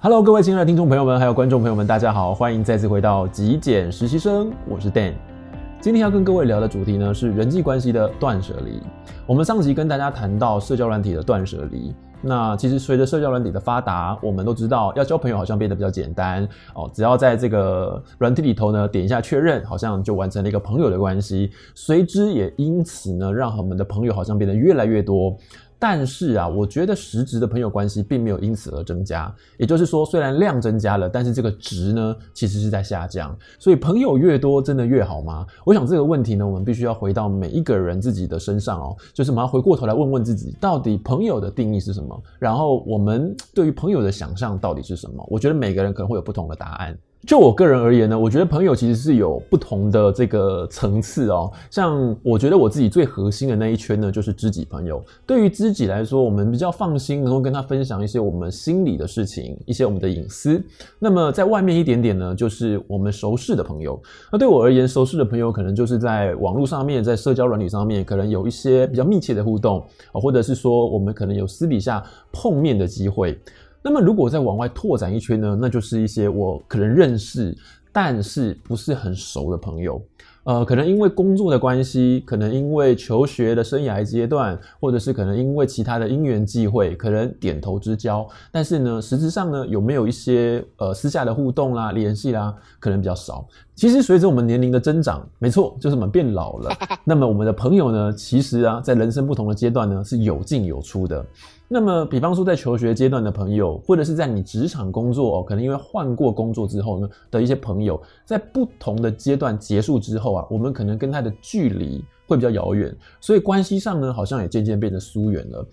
Hello，各位亲爱的听众朋友们，还有观众朋友们，大家好，欢迎再次回到极简实习生，我是 Dan。今天要跟各位聊的主题呢是人际关系的断舍离。我们上集跟大家谈到社交软体的断舍离。那其实随着社交软体的发达，我们都知道要交朋友好像变得比较简单哦，只要在这个软体里头呢点一下确认，好像就完成了一个朋友的关系。随之也因此呢，让我们的朋友好像变得越来越多。但是啊，我觉得实质的朋友关系并没有因此而增加。也就是说，虽然量增加了，但是这个值呢，其实是在下降。所以，朋友越多，真的越好吗？我想这个问题呢，我们必须要回到每一个人自己的身上哦。就是我们要回过头来问问自己，到底朋友的定义是什么？然后，我们对于朋友的想象到底是什么？我觉得每个人可能会有不同的答案。就我个人而言呢，我觉得朋友其实是有不同的这个层次哦。像我觉得我自己最核心的那一圈呢，就是知己朋友。对于知己来说，我们比较放心，能够跟他分享一些我们心里的事情，一些我们的隐私。那么在外面一点点呢，就是我们熟识的朋友。那对我而言，熟识的朋友可能就是在网络上面，在社交软体上面，可能有一些比较密切的互动，或者是说我们可能有私底下碰面的机会。那么，如果再往外拓展一圈呢，那就是一些我可能认识，但是不是很熟的朋友。呃，可能因为工作的关系，可能因为求学的生涯阶段，或者是可能因为其他的因缘际会，可能点头之交。但是呢，实质上呢，有没有一些呃私下的互动啦、联系啦，可能比较少。其实随着我们年龄的增长，没错，就是我们变老了。那么我们的朋友呢，其实啊，在人生不同的阶段呢，是有进有出的。那么，比方说在求学阶段的朋友，或者是在你职场工作哦，可能因为换过工作之后呢的一些朋友，在不同的阶段结束之后啊，我们可能跟他的距离会比较遥远，所以关系上呢，好像也渐渐变得疏远了。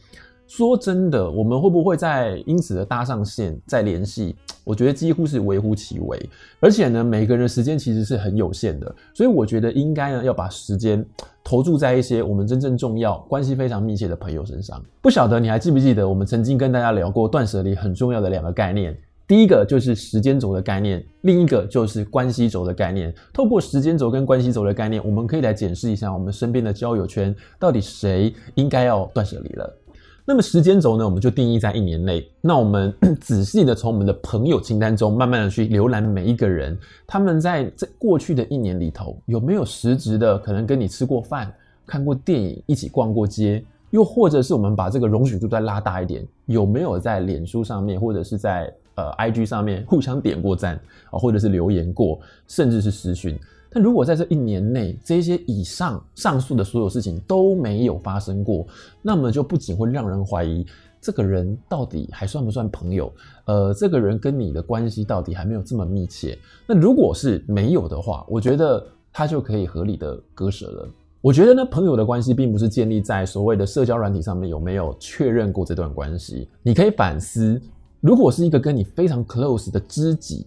说真的，我们会不会再因此的搭上线再联系？我觉得几乎是微乎其微。而且呢，每个人的时间其实是很有限的，所以我觉得应该呢要把时间投注在一些我们真正重要、关系非常密切的朋友身上。不晓得你还记不记得我们曾经跟大家聊过断舍离很重要的两个概念？第一个就是时间轴的概念，另一个就是关系轴的概念。透过时间轴跟关系轴的概念，我们可以来检视一下我们身边的交友圈到底谁应该要断舍离了。那么时间轴呢，我们就定义在一年内。那我们仔细的从我们的朋友清单中，慢慢的去浏览每一个人，他们在这过去的一年里头，有没有实质的可能跟你吃过饭、看过电影、一起逛过街？又或者是我们把这个容许度再拉大一点，有没有在脸书上面或者是在呃 IG 上面互相点过赞啊，或者是留言过，甚至是私讯？但如果在这一年内，这些以上上述的所有事情都没有发生过，那么就不仅会让人怀疑这个人到底还算不算朋友？呃，这个人跟你的关系到底还没有这么密切？那如果是没有的话，我觉得他就可以合理的割舍了。我觉得呢，朋友的关系并不是建立在所谓的社交软体上面有没有确认过这段关系。你可以反思，如果是一个跟你非常 close 的知己，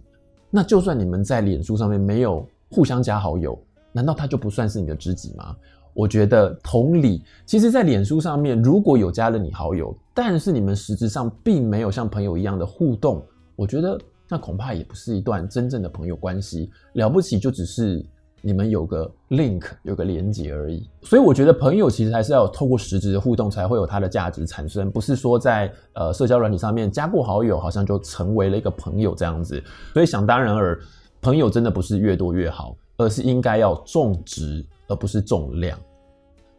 那就算你们在脸书上面没有。互相加好友，难道他就不算是你的知己吗？我觉得同理，其实，在脸书上面如果有加了你好友，但是你们实质上并没有像朋友一样的互动，我觉得那恐怕也不是一段真正的朋友关系。了不起就只是你们有个 link，有个连接而已。所以我觉得朋友其实还是要透过实质的互动才会有它的价值产生，不是说在呃社交软体上面加过好友，好像就成为了一个朋友这样子。所以想当然尔。朋友真的不是越多越好，而是应该要重质，而不是重量。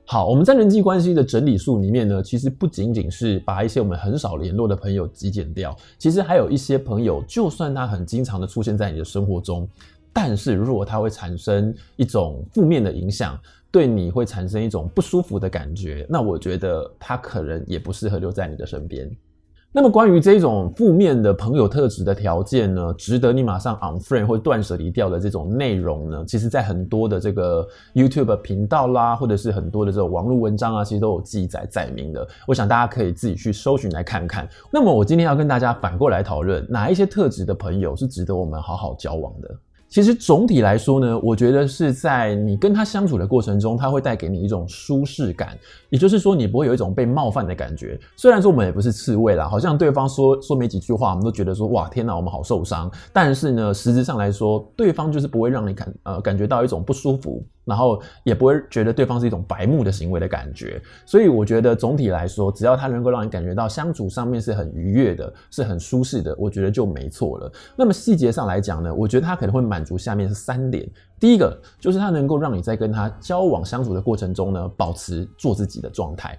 好，我们在人际关系的整理术里面呢，其实不仅仅是把一些我们很少联络的朋友极简掉，其实还有一些朋友，就算他很经常的出现在你的生活中，但是如果它会产生一种负面的影响，对你会产生一种不舒服的感觉，那我觉得它可能也不适合留在你的身边。那么关于这种负面的朋友特质的条件呢，值得你马上 unfriend 或断舍离掉的这种内容呢，其实在很多的这个 YouTube 频道啦，或者是很多的这种网络文章啊，其实都有记载载明的。我想大家可以自己去搜寻来看看。那么我今天要跟大家反过来讨论，哪一些特质的朋友是值得我们好好交往的？其实总体来说呢，我觉得是在你跟他相处的过程中，他会带给你一种舒适感，也就是说，你不会有一种被冒犯的感觉。虽然说我们也不是刺猬啦，好像对方说说没几句话，我们都觉得说哇天哪，我们好受伤。但是呢，实质上来说，对方就是不会让你感呃感觉到一种不舒服。然后也不会觉得对方是一种白目的行为的感觉。所以我觉得总体来说，只要他能够让你感觉到相处上面是很愉悦的，是很舒适的，我觉得就没错了。那么细节上来讲呢，我觉得他可能会满足下面是三点。第一个就是他能够让你在跟他交往相处的过程中呢，保持做自己的状态。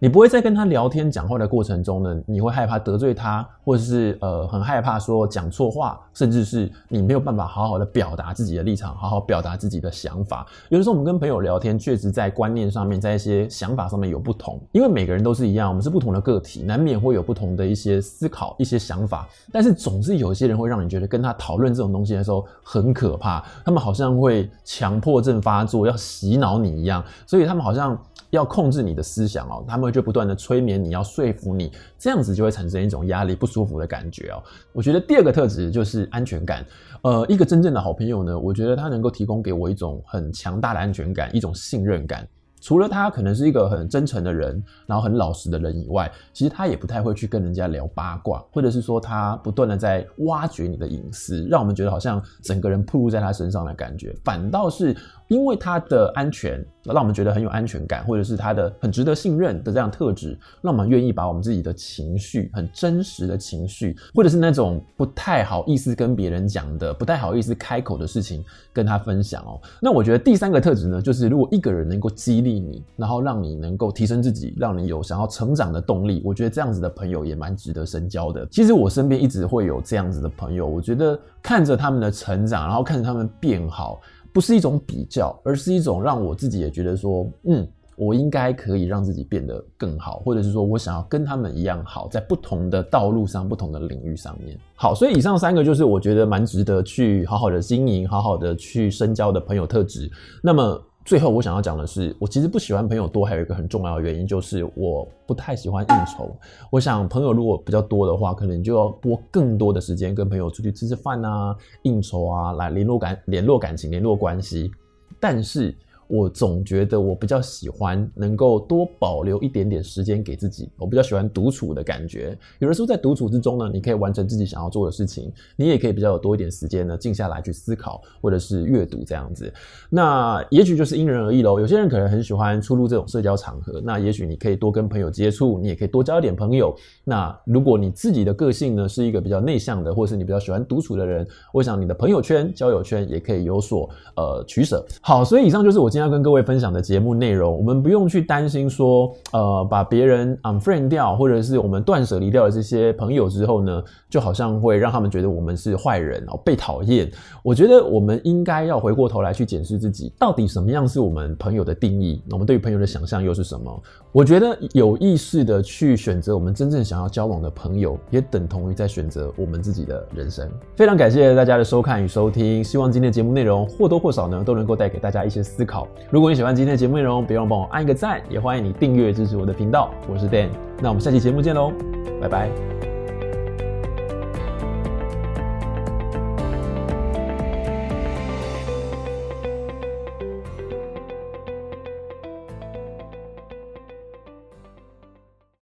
你不会在跟他聊天讲话的过程中呢，你会害怕得罪他，或者是呃很害怕说讲错话，甚至是你没有办法好好的表达自己的立场，好好表达自己的想法。有的时候我们跟朋友聊天，确实在观念上面，在一些想法上面有不同，因为每个人都是一样，我们是不同的个体，难免会有不同的一些思考、一些想法。但是总是有些人会让你觉得跟他讨论这种东西的时候很可怕，他们好像会强迫症发作，要洗脑你一样，所以他们好像。要控制你的思想哦，他们就不断的催眠你，要说服你，这样子就会产生一种压力、不舒服的感觉哦。我觉得第二个特质就是安全感。呃，一个真正的好朋友呢，我觉得他能够提供给我一种很强大的安全感，一种信任感。除了他可能是一个很真诚的人，然后很老实的人以外，其实他也不太会去跟人家聊八卦，或者是说他不断的在挖掘你的隐私，让我们觉得好像整个人暴露在他身上的感觉，反倒是。因为他的安全，让我们觉得很有安全感，或者是他的很值得信任的这样特质，让我们愿意把我们自己的情绪，很真实的情绪，或者是那种不太好意思跟别人讲的、不太好意思开口的事情，跟他分享哦。那我觉得第三个特质呢，就是如果一个人能够激励你，然后让你能够提升自己，让你有想要成长的动力，我觉得这样子的朋友也蛮值得深交的。其实我身边一直会有这样子的朋友，我觉得看着他们的成长，然后看着他们变好。不是一种比较，而是一种让我自己也觉得说，嗯，我应该可以让自己变得更好，或者是说我想要跟他们一样好，在不同的道路上、不同的领域上面。好，所以以上三个就是我觉得蛮值得去好好的经营、好好的去深交的朋友特质。那么。最后我想要讲的是，我其实不喜欢朋友多，还有一个很重要的原因就是我不太喜欢应酬。我想朋友如果比较多的话，可能就要拨更多的时间跟朋友出去吃吃饭啊、应酬啊，来联络感、联络感情、联络关系。但是。我总觉得我比较喜欢能够多保留一点点时间给自己，我比较喜欢独处的感觉。有的时候在独处之中呢，你可以完成自己想要做的事情，你也可以比较有多一点时间呢，静下来去思考或者是阅读这样子。那也许就是因人而异喽。有些人可能很喜欢出入这种社交场合，那也许你可以多跟朋友接触，你也可以多交一点朋友。那如果你自己的个性呢是一个比较内向的，或是你比较喜欢独处的人，我想你的朋友圈、交友圈也可以有所呃取舍。好，所以以上就是我今天要跟各位分享的节目内容，我们不用去担心说，呃，把别人 unfriend 掉，或者是我们断舍离掉了这些朋友之后呢，就好像会让他们觉得我们是坏人哦，被讨厌。我觉得我们应该要回过头来去检视自己，到底什么样是我们朋友的定义？我们对于朋友的想象又是什么？我觉得有意识的去选择我们真正想要交往的朋友，也等同于在选择我们自己的人生。非常感谢大家的收看与收听，希望今天的节目内容或多或少呢，都能够带给大家一些思考。如果你喜欢今天的节目内容，别忘帮我按一个赞，也欢迎你订阅支持我的频道。我是 Dan，那我们下期节目见喽，拜拜。